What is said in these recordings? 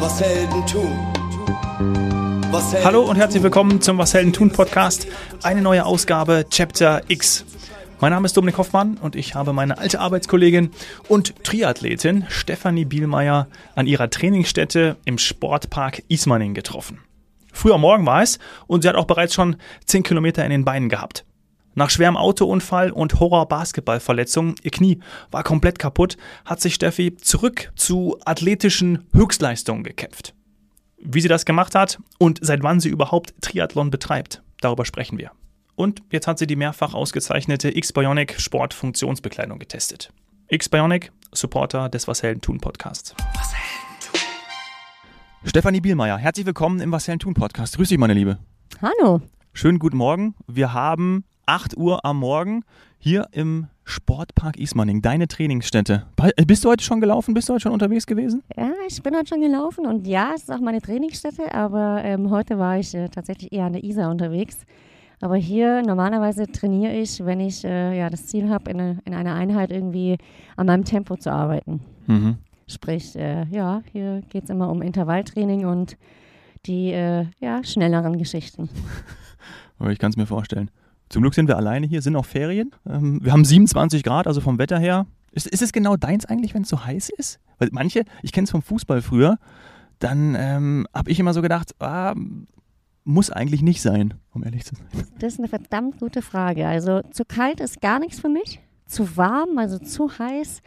Was Helden tun. Was Helden Hallo und herzlich willkommen zum Was Helden tun Podcast. Eine neue Ausgabe, Chapter X. Mein Name ist Dominik Hoffmann und ich habe meine alte Arbeitskollegin und Triathletin Stefanie Bielmeier an ihrer Trainingsstätte im Sportpark Ismaning getroffen. Früh am Morgen war es und sie hat auch bereits schon 10 Kilometer in den Beinen gehabt. Nach schwerem Autounfall und Horror-Basketballverletzung, ihr Knie war komplett kaputt, hat sich Steffi zurück zu athletischen Höchstleistungen gekämpft. Wie sie das gemacht hat und seit wann sie überhaupt Triathlon betreibt, darüber sprechen wir. Und jetzt hat sie die mehrfach ausgezeichnete X-Bionic Sport-Funktionsbekleidung getestet. X-Bionic, Supporter des Was Helden tun Podcasts. Stefanie Bielmeier, herzlich willkommen im Was Helden tun Podcast. Grüß dich, meine Liebe. Hallo. Schönen guten Morgen. Wir haben 8 Uhr am Morgen hier im Sportpark Ismaning, deine Trainingsstätte. Äh, Bist du heute schon gelaufen? Bist du heute schon unterwegs gewesen? Ja, ich bin heute schon gelaufen und ja, es ist auch meine Trainingsstätte, aber ähm, heute war ich äh, tatsächlich eher an der Isar unterwegs. Aber hier normalerweise trainiere ich, wenn ich äh, ja, das Ziel habe, in, eine- in einer Einheit irgendwie an meinem Tempo zu arbeiten. Mhm. Sprich, äh, ja, hier geht es immer um Intervalltraining und die äh, ja, schnelleren Geschichten. Aber ich kann es mir vorstellen. Zum Glück sind wir alleine hier, sind auch Ferien. Ähm, wir haben 27 Grad, also vom Wetter her. Ist, ist es genau deins eigentlich, wenn es so heiß ist? Weil manche, ich kenne es vom Fußball früher, dann ähm, habe ich immer so gedacht, ah, muss eigentlich nicht sein, um ehrlich zu sein. Das ist eine verdammt gute Frage. Also zu kalt ist gar nichts für mich. Zu warm, also zu heiß,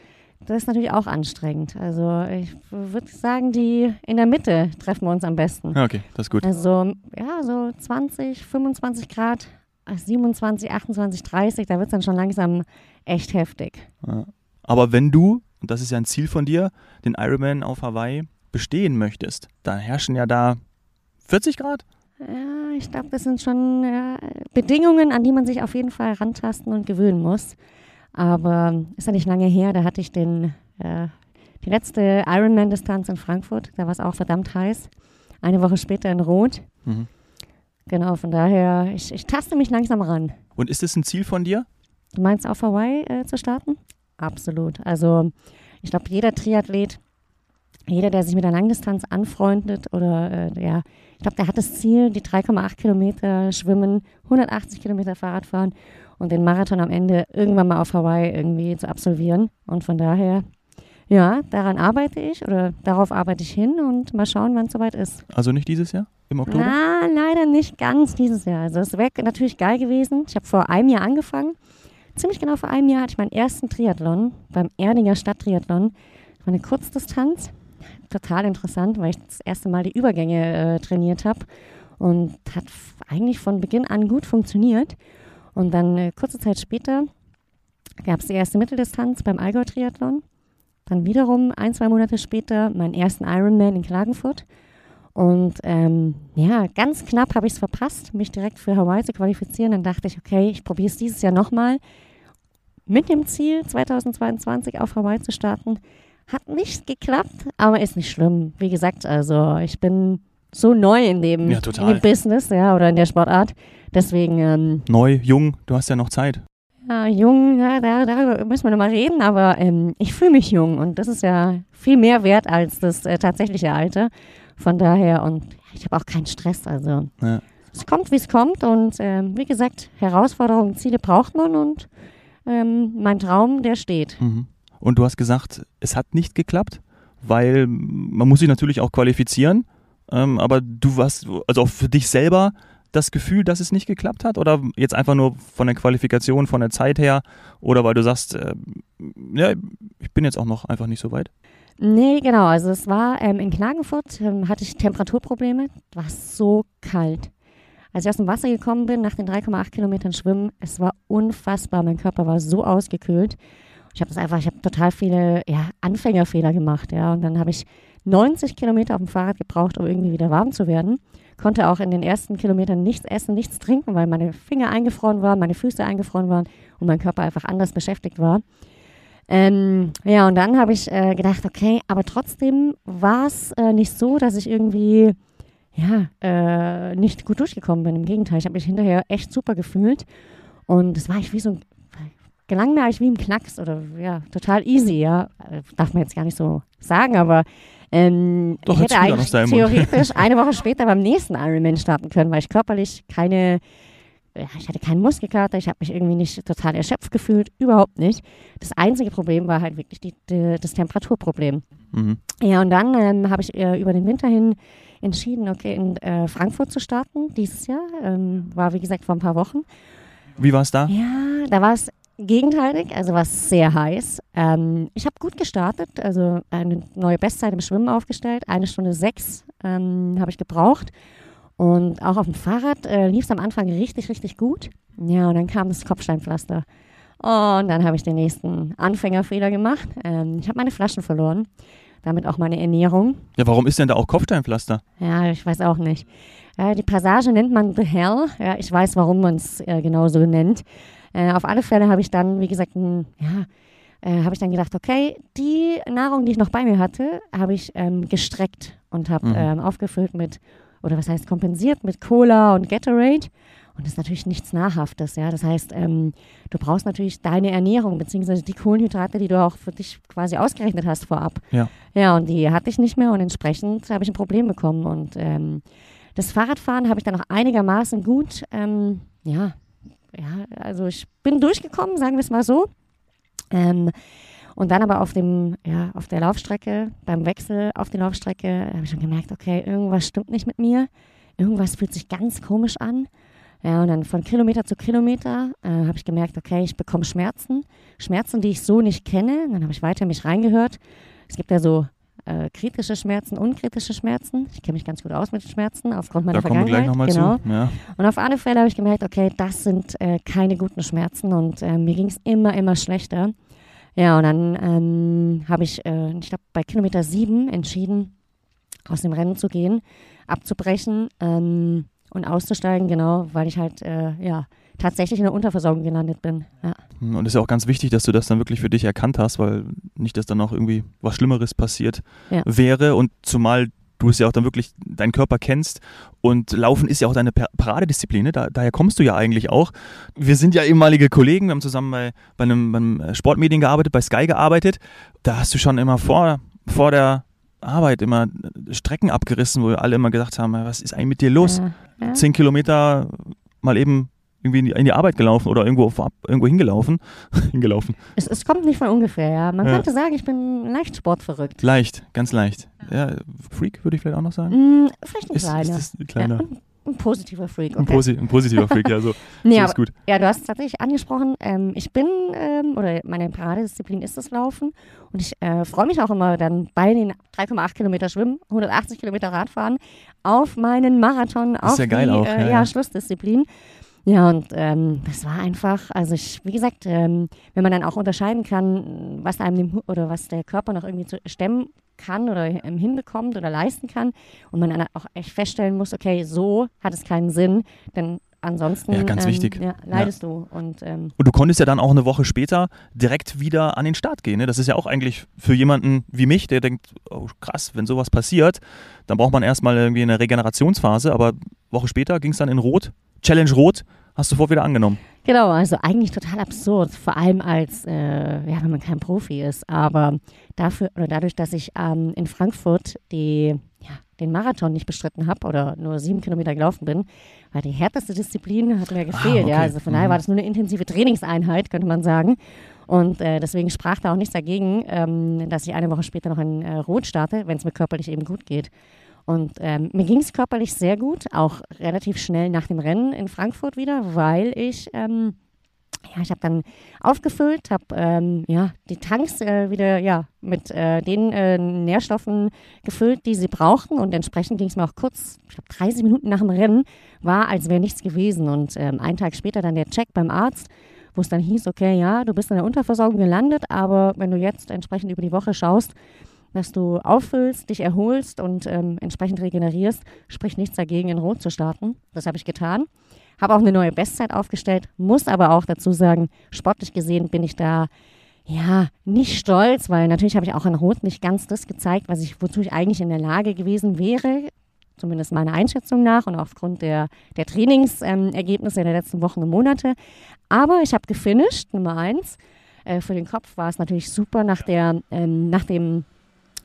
das ist natürlich auch anstrengend. Also ich würde sagen, die in der Mitte treffen wir uns am besten. Okay, das ist gut. Also ja, so 20, 25 Grad, 27, 28, 30, da wird es dann schon langsam echt heftig. Ja. Aber wenn du, und das ist ja ein Ziel von dir, den Ironman auf Hawaii bestehen möchtest, dann herrschen ja da 40 Grad? Ja, ich glaube, das sind schon ja, Bedingungen, an die man sich auf jeden Fall rantasten und gewöhnen muss. Aber ist ja nicht lange her, da hatte ich den, äh, die letzte Ironman-Distanz in Frankfurt. Da war es auch verdammt heiß. Eine Woche später in Rot. Mhm. Genau, von daher, ich, ich taste mich langsam ran. Und ist es ein Ziel von dir? Du meinst auf Hawaii äh, zu starten? Absolut. Also ich glaube, jeder Triathlet, jeder, der sich mit der Langdistanz anfreundet oder äh, ja, ich glaube, der hat das Ziel, die 3,8 Kilometer schwimmen, 180 Kilometer Fahrrad fahren und den Marathon am Ende irgendwann mal auf Hawaii irgendwie zu absolvieren. Und von daher, ja, daran arbeite ich oder darauf arbeite ich hin und mal schauen, wann es soweit ist. Also nicht dieses Jahr? Im Oktober? Na, leider nicht ganz dieses Jahr. Also es wäre natürlich geil gewesen. Ich habe vor einem Jahr angefangen. Ziemlich genau vor einem Jahr hatte ich meinen ersten Triathlon beim Erdinger Stadttriathlon. Das war eine Kurzdistanz. Total interessant, weil ich das erste Mal die Übergänge äh, trainiert habe. Und hat eigentlich von Beginn an gut funktioniert. Und dann äh, kurze Zeit später gab es die erste Mitteldistanz beim Allgäu Triathlon. Dann wiederum ein, zwei Monate später meinen ersten Ironman in Klagenfurt. Und ähm, ja, ganz knapp habe ich es verpasst, mich direkt für Hawaii zu qualifizieren. Dann dachte ich, okay, ich probiere es dieses Jahr nochmal. Mit dem Ziel, 2022 auf Hawaii zu starten. Hat nicht geklappt, aber ist nicht schlimm. Wie gesagt, also ich bin so neu in dem, Ja, in dem Business ja, oder in der Sportart. Deswegen, ähm, Neu, jung, du hast ja noch Zeit. Ja, jung, ja, da, darüber müssen wir nochmal reden, aber ähm, ich fühle mich jung und das ist ja viel mehr wert als das äh, tatsächliche Alter. Von daher, und ich habe auch keinen Stress, also Ja. es kommt, wie es kommt und ähm, wie gesagt, Herausforderungen, Ziele braucht man und ähm, mein Traum, der steht. Mhm. Und du hast gesagt, es hat nicht geklappt, weil man muss sich natürlich auch qualifizieren. Ähm, aber du warst, also auch für dich selber das Gefühl, dass es nicht geklappt hat? Oder jetzt einfach nur von der Qualifikation, von der Zeit her? Oder weil du sagst, äh, ja, ich bin jetzt auch noch einfach nicht so weit? Nee, genau. Also es war ähm, in Klagenfurt, ähm, hatte ich Temperaturprobleme. War so kalt. Als ich aus dem Wasser gekommen bin, nach den 3,8 Kilometern Schwimmen, es war unfassbar. Mein Körper war so ausgekühlt. Ich habe das einfach, ich habe total viele ja, Anfängerfehler gemacht, ja. Und dann habe ich 90 Kilometer auf dem Fahrrad gebraucht, um irgendwie wieder warm zu werden. Konnte auch in den ersten Kilometern nichts essen, nichts trinken, weil meine Finger eingefroren waren, meine Füße eingefroren waren und mein Körper einfach anders beschäftigt war. Ähm, ja, und dann habe ich äh, gedacht, okay, aber trotzdem war es äh, nicht so, dass ich irgendwie ja, äh, nicht gut durchgekommen bin. Im Gegenteil, ich habe mich hinterher echt super gefühlt. Und es war ich wie so ein gelang mir eigentlich wie im Knacks oder ja, total easy, ja. Darf man jetzt gar nicht so sagen, aber ähm, Doch, ich hätte eigentlich theoretisch eine Woche später beim nächsten Ironman starten können, weil ich körperlich keine, ja, ich hatte keinen Muskelkater, ich habe mich irgendwie nicht total erschöpft gefühlt, überhaupt nicht. Das einzige Problem war halt wirklich die, die, das Temperaturproblem. Mhm. Ja, und dann ähm, habe ich äh, über den Winter hin entschieden, okay, in äh, Frankfurt zu starten dieses Jahr. Ähm, war, wie gesagt, vor ein paar Wochen. Wie war es da? Ja, da war es gegenteilig, also war es sehr heiß. Ähm, ich habe gut gestartet, also eine neue Bestzeit im Schwimmen aufgestellt. Eine Stunde sechs ähm, habe ich gebraucht. Und auch auf dem Fahrrad äh, lief es am Anfang richtig, richtig gut. Ja, und dann kam das Kopfsteinpflaster. Und dann habe ich den nächsten Anfängerfehler gemacht. Ähm, ich habe meine Flaschen verloren, damit auch meine Ernährung. Ja, warum ist denn da auch Kopfsteinpflaster? Ja, ich weiß auch nicht. Äh, die Passage nennt man The Hell. Ja, ich weiß, warum man es äh, genau so nennt. Äh, auf alle Fälle habe ich dann, wie gesagt, ein, ja, äh, habe ich dann gedacht, okay, die Nahrung, die ich noch bei mir hatte, habe ich ähm, gestreckt und habe Mhm. ähm, aufgefüllt mit, oder was heißt kompensiert mit Cola und Gatorade. Und das ist natürlich nichts Nahrhaftes, ja. Das heißt, ähm, du brauchst natürlich deine Ernährung, beziehungsweise die Kohlenhydrate, die du auch für dich quasi ausgerechnet hast vorab. Ja. Ja, und die hatte ich nicht mehr und entsprechend habe ich ein Problem bekommen. Und ähm, das Fahrradfahren habe ich dann auch einigermaßen gut, ähm, ja, ja, also ich bin durchgekommen, sagen wir es mal so. Ähm, und dann aber auf dem, ja, auf der Laufstrecke, beim Wechsel auf die Laufstrecke, habe ich schon gemerkt, okay, irgendwas stimmt nicht mit mir. Irgendwas fühlt sich ganz komisch an. Ja, und dann von Kilometer zu Kilometer äh, habe ich gemerkt, okay, ich bekomme Schmerzen. Schmerzen, die ich so nicht kenne. Dann habe ich weiter mich reingehört. Es gibt ja so äh, kritische Schmerzen, unkritische Schmerzen. Ich kenne mich ganz gut aus mit Schmerzen aufgrund meiner Da kommen wir gleich Vergangenheit. nochmal genau. zu. Ja. Und auf alle Fälle habe ich gemerkt, okay, das sind äh, keine guten Schmerzen und äh, mir ging es immer, immer schlechter. Ja, und dann ähm, habe ich, äh, ich glaube, bei Kilometer sieben entschieden, aus dem Rennen zu gehen, abzubrechen ähm, und auszusteigen, genau, weil ich halt, äh, ja, tatsächlich in der Unterversorgung gelandet bin. Ja. Und es ist ja auch ganz wichtig, dass du das dann wirklich für dich erkannt hast, weil nicht, dass dann noch irgendwie was Schlimmeres passiert Ja. wäre und zumal du es ja auch dann wirklich deinen Körper kennst und Laufen ist ja auch deine Paradedisziplin, ne? da, daher kommst du ja eigentlich auch. Wir sind ja ehemalige Kollegen, wir haben zusammen bei, bei, einem, beim Sportmedien gearbeitet, bei Sky gearbeitet. Da hast du schon immer vor, vor der Arbeit immer Strecken abgerissen, wo alle immer gesagt haben, was ist eigentlich mit dir los? Ja, ja. Zehn Kilometer mal eben irgendwie in die, in die Arbeit gelaufen oder irgendwo, vorab- irgendwo hingelaufen. hingelaufen. Es, es kommt nicht von ungefähr, ja. Man Ja. könnte sagen, ich bin leicht sportverrückt. Leicht, ganz leicht. Ja, Freak würde ich vielleicht auch noch sagen. Mm, vielleicht ein Ist, kleiner. ist ein kleiner, Ja, ein, ein positiver Freak, ein, okay. posi ein positiver Freak, ja, so, Nee, so ist gut. Ja, du hast es tatsächlich angesprochen. Ähm, ich bin, ähm, oder meine Paradedisziplin ist das Laufen. Und ich äh, freue mich auch immer dann bei den 3,8 Kilometer Schwimmen, 180 Kilometer Radfahren auf meinen Marathon, auf ja geil die auch, äh, ja. Schlussdisziplin. Ja, und ähm, das war einfach, also ich, wie gesagt, ähm, wenn man dann auch unterscheiden kann, was einem dem, oder was der Körper noch irgendwie zu stemmen kann oder ähm, hinbekommt oder leisten kann und man dann auch echt feststellen muss, okay, so hat es keinen Sinn, denn ansonsten Ja, ganz ähm, wichtig. Ja, leidest du. Und ähm, Und du konntest ja dann auch eine Woche später direkt wieder an den Start gehen. Ne? Das ist ja auch eigentlich für jemanden wie mich, der denkt, oh krass, wenn sowas passiert, dann braucht man erstmal irgendwie eine Regenerationsphase, aber Woche später ging es dann in Rot. Challenge Rot hast du sofort wieder angenommen. Genau, also eigentlich total absurd, vor allem als, äh, ja, wenn man kein Profi ist. Aber dafür oder dadurch, dass ich ähm, in Frankfurt die, ja, den Marathon nicht bestritten habe oder nur sieben Kilometer gelaufen bin, war die härteste Disziplin, hat mir gefehlt. okay. Ja, also von daher Mhm. war das nur eine intensive Trainingseinheit, könnte man sagen. Und äh, deswegen sprach da auch nichts dagegen, ähm, dass ich eine Woche später noch in äh, Rot starte, wenn es mir körperlich eben gut geht. Und ähm, mir ging es körperlich sehr gut, auch relativ schnell nach dem Rennen in Frankfurt wieder, weil ich, ähm, ja, ich habe dann aufgefüllt, habe ähm, ja, die Tanks äh, wieder ja, mit äh, den äh, Nährstoffen gefüllt, die sie brauchten. Und entsprechend ging es mir auch kurz, ich glaube 30 Minuten nach dem Rennen, war, als wäre nichts gewesen. Und ähm, einen Tag später dann der Check beim Arzt, wo es dann hieß, okay, ja, du bist in der Unterversorgung gelandet, aber wenn du jetzt entsprechend über die Woche schaust, dass du auffüllst, dich erholst und ähm, entsprechend regenerierst, spricht nichts dagegen, in Rot zu starten. Das habe ich getan. Habe auch eine neue Bestzeit aufgestellt, muss aber auch dazu sagen, sportlich gesehen bin ich da ja nicht stolz, weil natürlich habe ich auch in Rot nicht ganz das gezeigt, was ich, wozu ich eigentlich in der Lage gewesen wäre zumindest meiner Einschätzung nach und aufgrund der, der Trainingsergebnisse ähm, der letzten Wochen und Monate. Aber ich habe gefinisht, Nummer eins. Äh, für den Kopf war es natürlich super nach, der, ähm, nach dem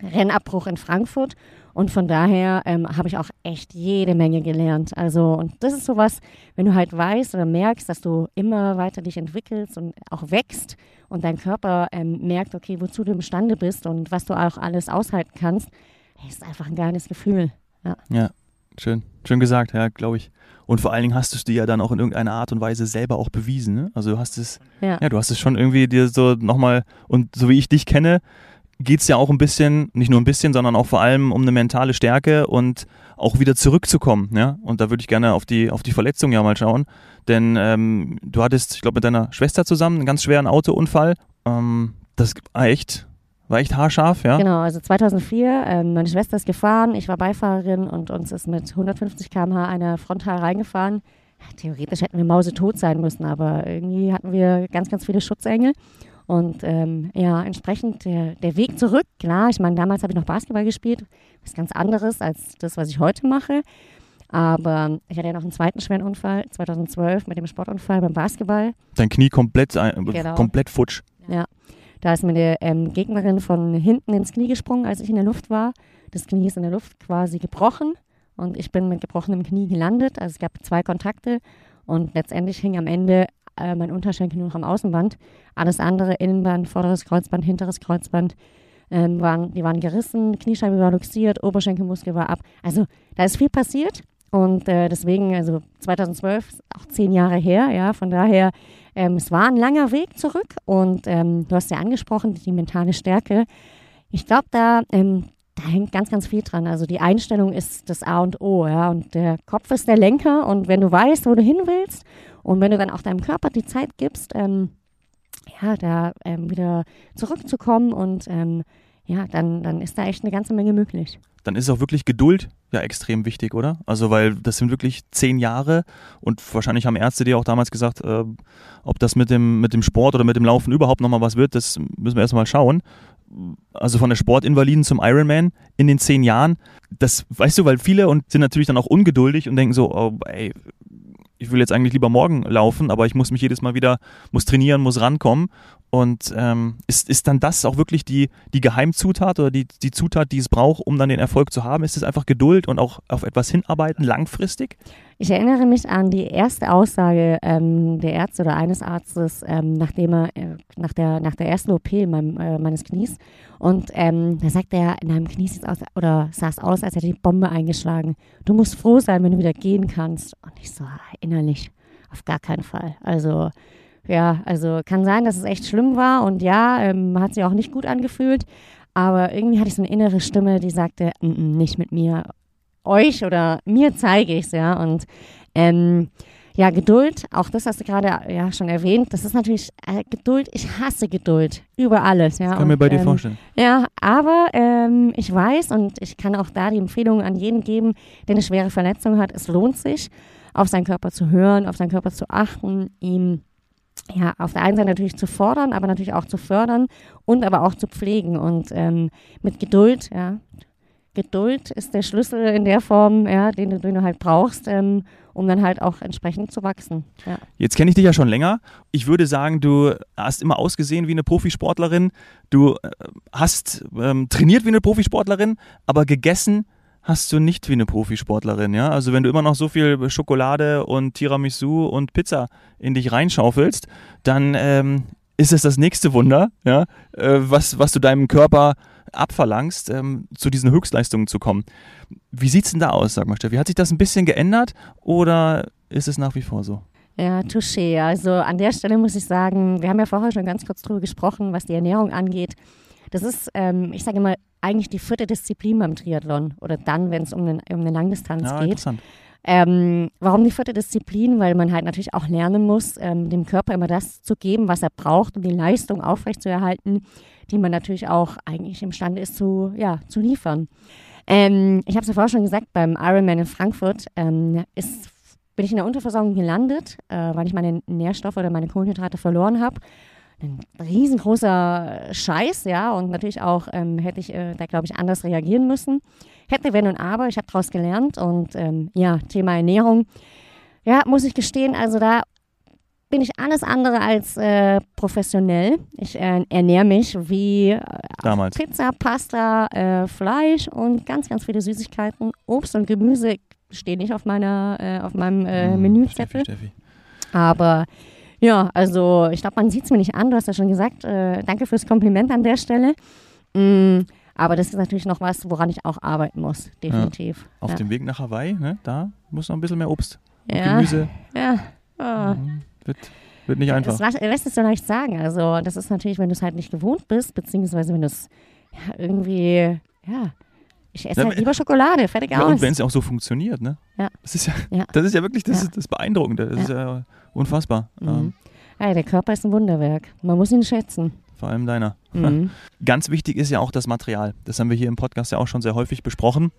Rennabbruch in Frankfurt. Und von daher ähm, habe ich auch echt jede Menge gelernt. Also, und das ist sowas, wenn du halt weißt oder merkst, dass du immer weiter dich entwickelst und auch wächst und dein Körper ähm, merkt, okay, wozu du imstande bist und was du auch alles aushalten kannst, ist einfach ein geiles Gefühl. Ja, ja schön. Schön gesagt, ja, glaube ich. Und vor allen Dingen hast du es dir ja dann auch in irgendeiner Art und Weise selber auch bewiesen. Ne? Also du hast es, ja. ja, du hast es schon irgendwie dir so nochmal, und so wie ich dich kenne, geht es ja auch ein bisschen, nicht nur ein bisschen, sondern auch vor allem um eine mentale Stärke und auch wieder zurückzukommen. Ja? Und da würde ich gerne auf die, auf die Verletzung ja mal schauen. Denn ähm, du hattest, ich glaube, mit deiner Schwester zusammen einen ganz schweren Autounfall. Ähm, das war echt, war echt haarscharf, ja? Genau, also 2004, ähm, meine Schwester ist gefahren, ich war Beifahrerin und uns ist mit 150 km/h eine frontal reingefahren. Theoretisch hätten wir mausetot sein müssen, aber irgendwie hatten wir ganz, ganz viele Schutzengel. Und ähm, ja, entsprechend der, der Weg zurück, klar, ich meine, damals habe ich noch Basketball gespielt, was ganz anderes als das, was ich heute mache. Aber ich hatte ja noch einen zweiten schweren Unfall, 2012 mit dem Sportunfall beim Basketball. Dein Knie komplett, äh, genau. komplett futsch. Ja, da ist mir die ähm, Gegnerin von hinten ins Knie gesprungen, als ich in der Luft war. Das Knie ist in der Luft quasi gebrochen und ich bin mit gebrochenem Knie gelandet. Also es gab zwei Kontakte und letztendlich hing am Ende äh, mein Unterschenkel nur noch am Außenband. Alles andere, Innenband, vorderes Kreuzband, hinteres Kreuzband, ähm, waren, die waren gerissen, Kniescheibe war luxiert, Oberschenkelmuskel war ab. Also da ist viel passiert und äh, deswegen, also 2012, auch zehn Jahre her, ja, von daher, ähm, es war ein langer Weg zurück und ähm, du hast ja angesprochen, die mentale Stärke. Ich glaube, da, ähm, da hängt ganz, ganz viel dran. Also die Einstellung ist das A und O, ja, und der Kopf ist der Lenker und wenn du weißt, wo du hin willst und wenn du dann auch deinem Körper die Zeit gibst, ähm, ja, da ähm, wieder zurückzukommen und ähm, ja, dann, dann ist da echt eine ganze Menge möglich. Dann ist auch wirklich Geduld ja extrem wichtig, oder? Also, weil das sind wirklich zehn Jahre und wahrscheinlich haben Ärzte dir auch damals gesagt, äh, ob das mit dem, mit dem Sport oder mit dem Laufen überhaupt nochmal was wird, das müssen wir erstmal schauen. Also von der Sportinvaliden zum Ironman in den zehn Jahren, das weißt du, weil viele und sind natürlich dann auch ungeduldig und denken so, oh, ey, ich will jetzt eigentlich lieber morgen laufen, aber ich muss mich jedes Mal wieder, muss trainieren, muss rankommen. Und ähm, ist, ist dann das auch wirklich die, die Geheimzutat oder die, die Zutat, die es braucht, um dann den Erfolg zu haben? Ist es einfach Geduld und auch auf etwas hinarbeiten, langfristig? Ich erinnere mich an die erste Aussage ähm, der Ärzte oder eines Arztes, ähm, nachdem er äh, nach, der, nach der ersten OP meinem, äh, meines Knies. Und ähm, da sagt er, in deinem Knie sieht aus, oder sah es aus, als hätte die Bombe eingeschlagen. Du musst froh sein, wenn du wieder gehen kannst. Und ich so, innerlich, auf gar keinen Fall. Also ja, also kann sein, dass es echt schlimm war und ja, ähm, hat sich auch nicht gut angefühlt. Aber irgendwie hatte ich so eine innere Stimme, die sagte, N -n, nicht mit mir, euch oder mir zeige ich es, ja. Und ähm, ja, Geduld, auch das hast du gerade ja schon erwähnt, das ist natürlich äh, Geduld, ich hasse Geduld über alles. Ja. kann und, mir bei dir ähm, vorstellen. Ja, aber ähm, ich weiß und ich kann auch da die Empfehlung an jeden geben, der eine schwere Verletzung hat, es lohnt sich, auf seinen Körper zu hören, auf seinen Körper zu achten, ihm ja, auf der einen Seite natürlich zu fordern, aber natürlich auch zu fördern und aber auch zu pflegen und ähm, mit Geduld, ja. Geduld ist der Schlüssel in der Form, ja, den, den du halt brauchst, ähm, um dann halt auch entsprechend zu wachsen. Ja. Jetzt kenne ich dich ja schon länger. Ich würde sagen, du hast immer ausgesehen wie eine Profisportlerin. Du äh, hast ähm, trainiert wie eine Profisportlerin, aber gegessen hast du nicht wie eine Profisportlerin, ja? Also wenn du immer noch so viel Schokolade und Tiramisu und Pizza in dich reinschaufelst, dann ähm, ist es das nächste Wunder, ja, äh, was, was du deinem Körper abverlangst, ähm, zu diesen Höchstleistungen zu kommen. Wie sieht es denn da aus, sag mal, Steffi? Hat sich das ein bisschen geändert oder ist es nach wie vor so? Ja, touché. Also an der Stelle muss ich sagen, wir haben ja vorher schon ganz kurz drüber gesprochen, was die Ernährung angeht. Das ist, ähm, ich sage immer, eigentlich die vierte Disziplin beim Triathlon oder dann, wenn es um, um eine Langdistanz ja, geht. Ähm, warum die vierte Disziplin? Weil man halt natürlich auch lernen muss, ähm, dem Körper immer das zu geben, was er braucht, um die Leistung aufrechtzuerhalten, die man natürlich auch eigentlich imstande ist zu, ja, zu liefern. Ähm, ich habe es ja vorher schon gesagt, beim Ironman in Frankfurt ähm, ist, bin ich in der Unterversorgung gelandet, äh, weil ich meine Nährstoffe oder meine Kohlenhydrate verloren habe ein riesengroßer Scheiß, ja, und natürlich auch ähm, hätte ich äh, da, glaube ich, anders reagieren müssen. hätte, wenn und aber. Ich habe daraus gelernt und ähm, ja, Thema Ernährung. Ja, muss ich gestehen, also da bin ich alles andere als äh, professionell. Ich äh, ernähre mich wie äh, Damals. Pizza, Pasta, äh, Fleisch und ganz, ganz viele Süßigkeiten. Obst und Gemüse stehen nicht auf meiner, äh, auf meinem äh, Hm, Menüzettel. Steffi, Steffi. Aber ja, also ich glaube, man sieht es mir nicht an. Du hast ja schon gesagt, äh, danke fürs Kompliment an der Stelle. Mm, aber das ist natürlich noch was, woran ich auch arbeiten muss, definitiv. Auf ja. dem Weg nach Hawaii, ne, da muss noch ein bisschen mehr Obst. und Ja. Gemüse. Ja. Mhm. Wird, wird nicht einfach. Das lässt es so leicht sagen. Also das ist natürlich, wenn du es halt nicht gewohnt bist, beziehungsweise wenn du es ja, irgendwie, ja, ich esse Ja, halt lieber Schokolade, fertig Ja, und aus. wenn es auch so funktioniert, ne? Ja. Das ist ja, Ja. das ist ja wirklich das, Ja. ist das Beeindruckende. Das ist ja unfassbar. Mhm. Ähm, Ja, der Körper ist ein Wunderwerk. Man muss ihn schätzen. vor allem deiner. Mhm. Ganz wichtig ist ja auch das Material. Das haben wir hier im Podcast ja auch schon sehr häufig besprochen.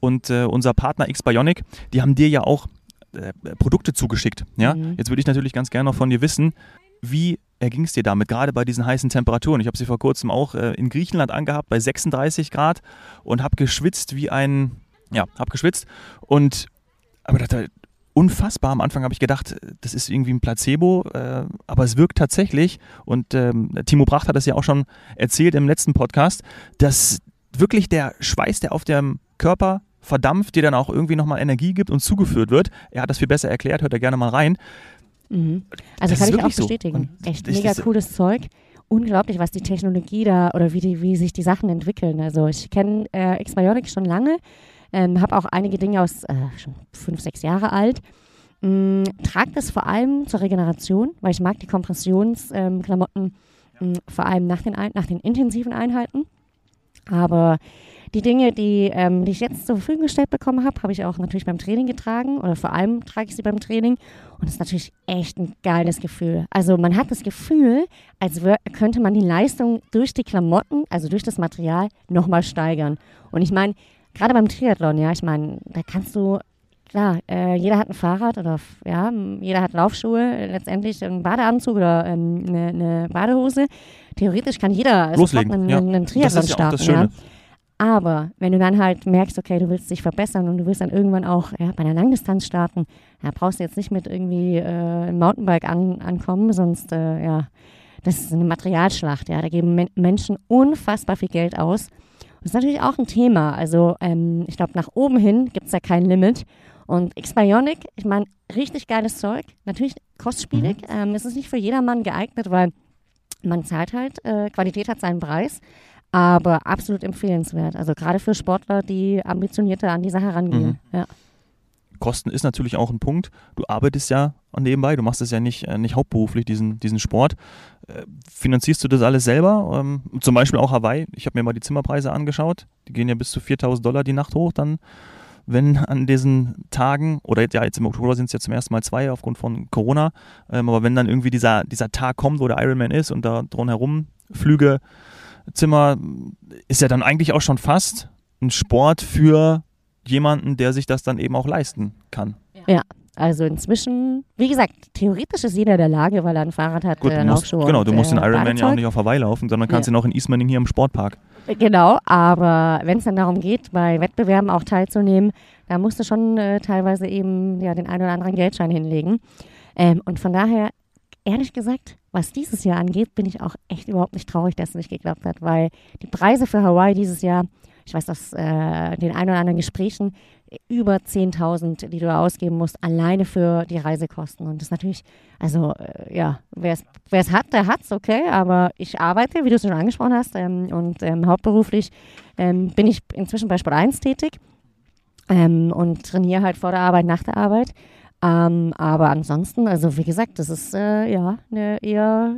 Und äh, unser Partner X-Bionic, die haben dir ja auch äh, Produkte zugeschickt. Ja? Mhm. Jetzt würde ich natürlich ganz gerne noch von dir wissen, wie erging es dir damit, gerade bei diesen heißen Temperaturen? Ich habe sie vor kurzem auch äh, in Griechenland angehabt, bei 36 Grad und habe geschwitzt wie ein, ja, habe geschwitzt und aber war unfassbar. Am Anfang habe ich gedacht, das ist irgendwie ein Placebo, äh, aber es wirkt tatsächlich und ähm, Timo Bracht hat das ja auch schon erzählt im letzten Podcast, dass wirklich der Schweiß, der auf dem Körper verdampft, dir dann auch irgendwie nochmal Energie gibt und zugeführt wird. Er hat das viel besser erklärt, hört da gerne mal rein. Mhm. Also Das kann ich auch so. bestätigen. Und Echt ich- mega cooles Zeug. Unglaublich, was die Technologie da oder wie, die, wie sich die Sachen entwickeln. Also ich kenne äh, X-Biotic schon lange, ähm, habe auch einige Dinge aus äh, schon fünf, sechs Jahre alt. Mm, trage das vor allem zur Regeneration, weil ich mag die Kompressionsklamotten ähm, mm, vor allem nach den, nach den intensiven Einheiten. Aber die Dinge, die, ähm, die ich jetzt zur Verfügung gestellt bekommen habe, habe ich auch natürlich beim Training getragen oder vor allem trage ich sie beim Training. Und das ist natürlich echt ein geiles Gefühl. Also man hat das Gefühl, als könnte man die Leistung durch die Klamotten, also durch das Material, nochmal steigern. Und ich meine, gerade beim Triathlon, ja, ich meine, da kannst du, klar, äh, jeder hat ein Fahrrad oder ja, jeder hat Laufschuhe, letztendlich einen Badeanzug oder ähm, eine, eine Badehose. Theoretisch kann jeder sofort Loslegen, einen, ja. einen Das Triathlon ist ja starten. das. Ja. Aber wenn du dann halt merkst, okay, du willst dich verbessern und du willst dann irgendwann auch ja, bei einer Langdistanz starten, ja, brauchst du jetzt nicht mit irgendwie äh, einem Mountainbike an, ankommen, sonst, äh, ja, das ist eine Materialschlacht, ja, da geben Men Menschen unfassbar viel Geld aus. Das ist natürlich auch ein Thema, also ähm, ich glaube, nach oben hin gibt es da kein Limit. Und X-Bionic, ich meine, richtig geiles Zeug, natürlich kostspielig, ähm, es ist nicht für jedermann geeignet, weil man zahlt halt, äh, Qualität hat seinen Preis, aber absolut empfehlenswert. Also gerade für Sportler, die ambitionierter an die Sache rangehen. Mhm. Ja. Kosten ist natürlich auch ein Punkt. Du arbeitest ja nebenbei, du machst es ja nicht, äh, nicht hauptberuflich, diesen, diesen Sport. Äh, finanzierst du das alles selber? Ähm, zum Beispiel auch Hawaii. Ich habe mir mal die Zimmerpreise angeschaut. Die gehen ja bis zu 4000 Dollar die Nacht hoch. Dann, wenn an diesen Tagen, oder ja, jetzt im Oktober sind es ja zum ersten Mal zwei aufgrund von Corona, ähm, aber wenn dann irgendwie dieser, dieser Tag kommt, wo der Ironman ist und da drumherum Flüge, Zimmer, ist ja dann eigentlich auch schon fast ein Sport für jemanden, der sich das dann eben auch leisten kann. Also inzwischen, wie gesagt, theoretisch ist jeder in der Lage, weil er ein Fahrrad hat, Gut, äh, musst, genau, du musst den äh, Ironman ja auch nicht auf Hawaii laufen, sondern kannst Ja. ihn auch in Ismaning hier im Sportpark. Genau, aber wenn es dann darum geht, bei Wettbewerben auch teilzunehmen, da musst du schon äh, teilweise eben ja, den einen oder anderen Geldschein hinlegen. Ähm, und von daher, ehrlich gesagt, was dieses Jahr angeht, bin ich auch echt überhaupt nicht traurig, dass es nicht geklappt hat, weil die Preise für Hawaii dieses Jahr, ich weiß aus äh, den ein oder anderen Gesprächen, über 10.000, die du ausgeben musst, alleine für die Reisekosten. Und das ist natürlich, also äh, ja, wer es hat, der hat's, okay, aber ich arbeite, wie du es schon angesprochen hast, ähm, und ähm, hauptberuflich ähm, bin ich inzwischen bei Sport 1 tätig ähm, und trainiere halt vor der Arbeit, nach der Arbeit. Ähm, aber ansonsten, also wie gesagt, das ist äh, ja eine eher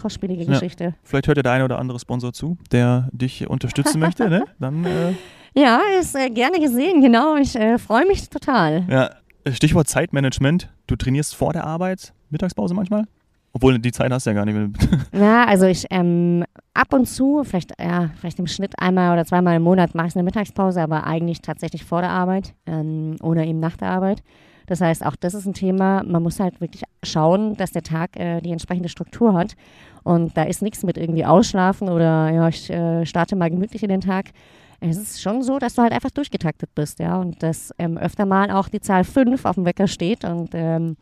kostspielige Ja. Geschichte. Vielleicht hört ja der eine oder andere Sponsor zu, der dich unterstützen möchte, ne? Dann, äh, Ja, ist äh, gerne gesehen, genau. Ich äh, freue mich total. ja, Stichwort Zeitmanagement. Du trainierst vor der Arbeit, Mittagspause manchmal? Obwohl, die Zeit hast du ja gar nicht. Ja, also ich ähm, ab und zu, vielleicht, ja, vielleicht im Schnitt einmal oder zweimal im Monat mache ich eine Mittagspause, aber eigentlich tatsächlich vor der Arbeit ähm, oder eben nach der Arbeit. Das heißt, auch das ist ein Thema. Man muss halt wirklich schauen, dass der Tag äh, die entsprechende Struktur hat. Und da ist nichts mit irgendwie ausschlafen oder ja, ich äh, starte mal gemütlich in den Tag. Es ist schon so, dass du halt einfach durchgetaktet bist, ja, und dass ähm, öfter mal auch die Zahl 5 auf dem Wecker steht und ähm,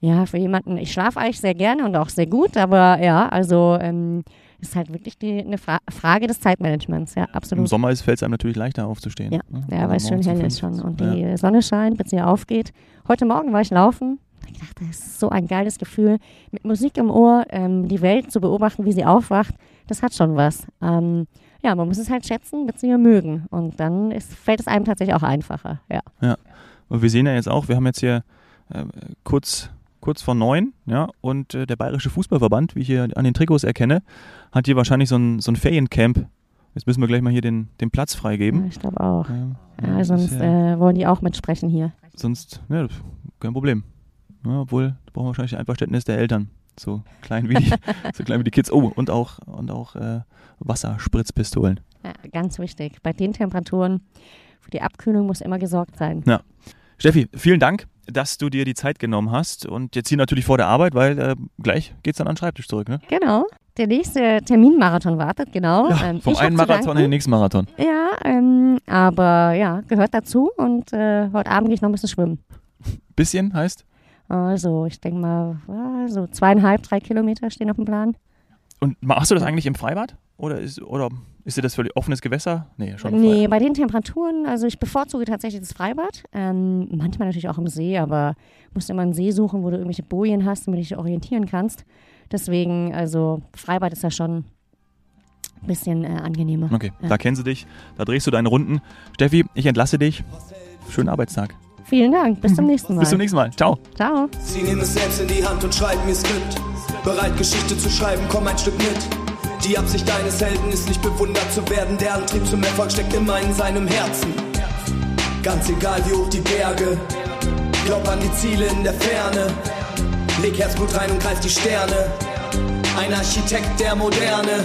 ja, für jemanden, ich schlafe eigentlich sehr gerne und auch sehr gut, aber ja, also ähm, ist halt wirklich die, eine Fra Frage des Zeitmanagements, ja, absolut. Im Sommer fällt es einem natürlich leichter aufzustehen. Ja, ne? ja Also weil es schön hell ist schon und Ja. die Sonne scheint, bis sie aufgeht. Heute Morgen war ich laufen. Ich dachte, das ist so ein geiles Gefühl, mit Musik im Ohr ähm, die Welt zu beobachten, wie sie aufwacht. Das hat schon was. Ähm, ja, man muss es halt schätzen bzw. mögen. Und dann ist, fällt es einem tatsächlich auch einfacher. Ja. Und wir sehen ja jetzt auch, wir haben jetzt hier äh, kurz, kurz vor neun, ja, und äh, der Bayerische Fußballverband, wie ich hier an den Trikots erkenne, hat hier wahrscheinlich so ein, so ein Feriencamp. Jetzt müssen wir gleich mal hier den, den Platz ja freigeben. ich glaube auch. Ja, Ja, ist sonst ja- äh, wollen die auch mitsprechen hier. sonst, ja, kein Problem. Ja, obwohl, da brauchen wir wahrscheinlich ein Einverständnis der Eltern. So klein wie die, so klein wie die Kids. Oh, und auch, und auch äh, Wasserspritzpistolen. Ja, ganz wichtig. Bei den Temperaturen, für die Abkühlung muss immer gesorgt sein. Steffi, vielen Dank, dass du dir die Zeit genommen hast. Und jetzt hier natürlich vor der Arbeit, weil äh, gleich geht's dann an den Schreibtisch zurück, ne? Genau. Der nächste Terminmarathon wartet, genau. Ähm, Vom einen Marathon in den nächsten Marathon. Ja, ähm, aber ja, gehört dazu und äh, heute Abend gehe ich noch ein bisschen schwimmen. Bisschen heißt? Also, ich denke mal, ja, so zweieinhalb, drei Kilometer stehen auf dem Plan. Und machst du das eigentlich im Freibad? Oder ist, oder ist dir das völlig offenes Gewässer? Nee, schon Nee, bei den Temperaturen, also ich bevorzuge tatsächlich das Freibad. Ähm, manchmal natürlich auch im See, aber musst immer einen See suchen, wo du irgendwelche Bojen hast, damit du dich orientieren kannst. Deswegen, also Freibad ist ja schon ein bisschen äh, angenehmer. Okay, Ja. da kennen sie dich, da drehst du deine Runden. Steffi, ich entlasse dich. Schönen Arbeitstag. Vielen Dank, bis zum nächsten Mal. Bis zum nächsten Mal. Ciao. Ciao. Sie nehmen es selbst in die Hand und schreiben ihr Skript. Bereit, Geschichte zu schreiben, komm ein Stück mit. Die Absicht deines Helden ist nicht bewundert zu werden. Der Antrieb zum Erfolg steckt immer in seinem Herzen. Ganz egal wie hoch die Berge. Glaub an die Ziele in der Ferne. Leg Herzblut rein und greif die Sterne. Ein Architekt der Moderne.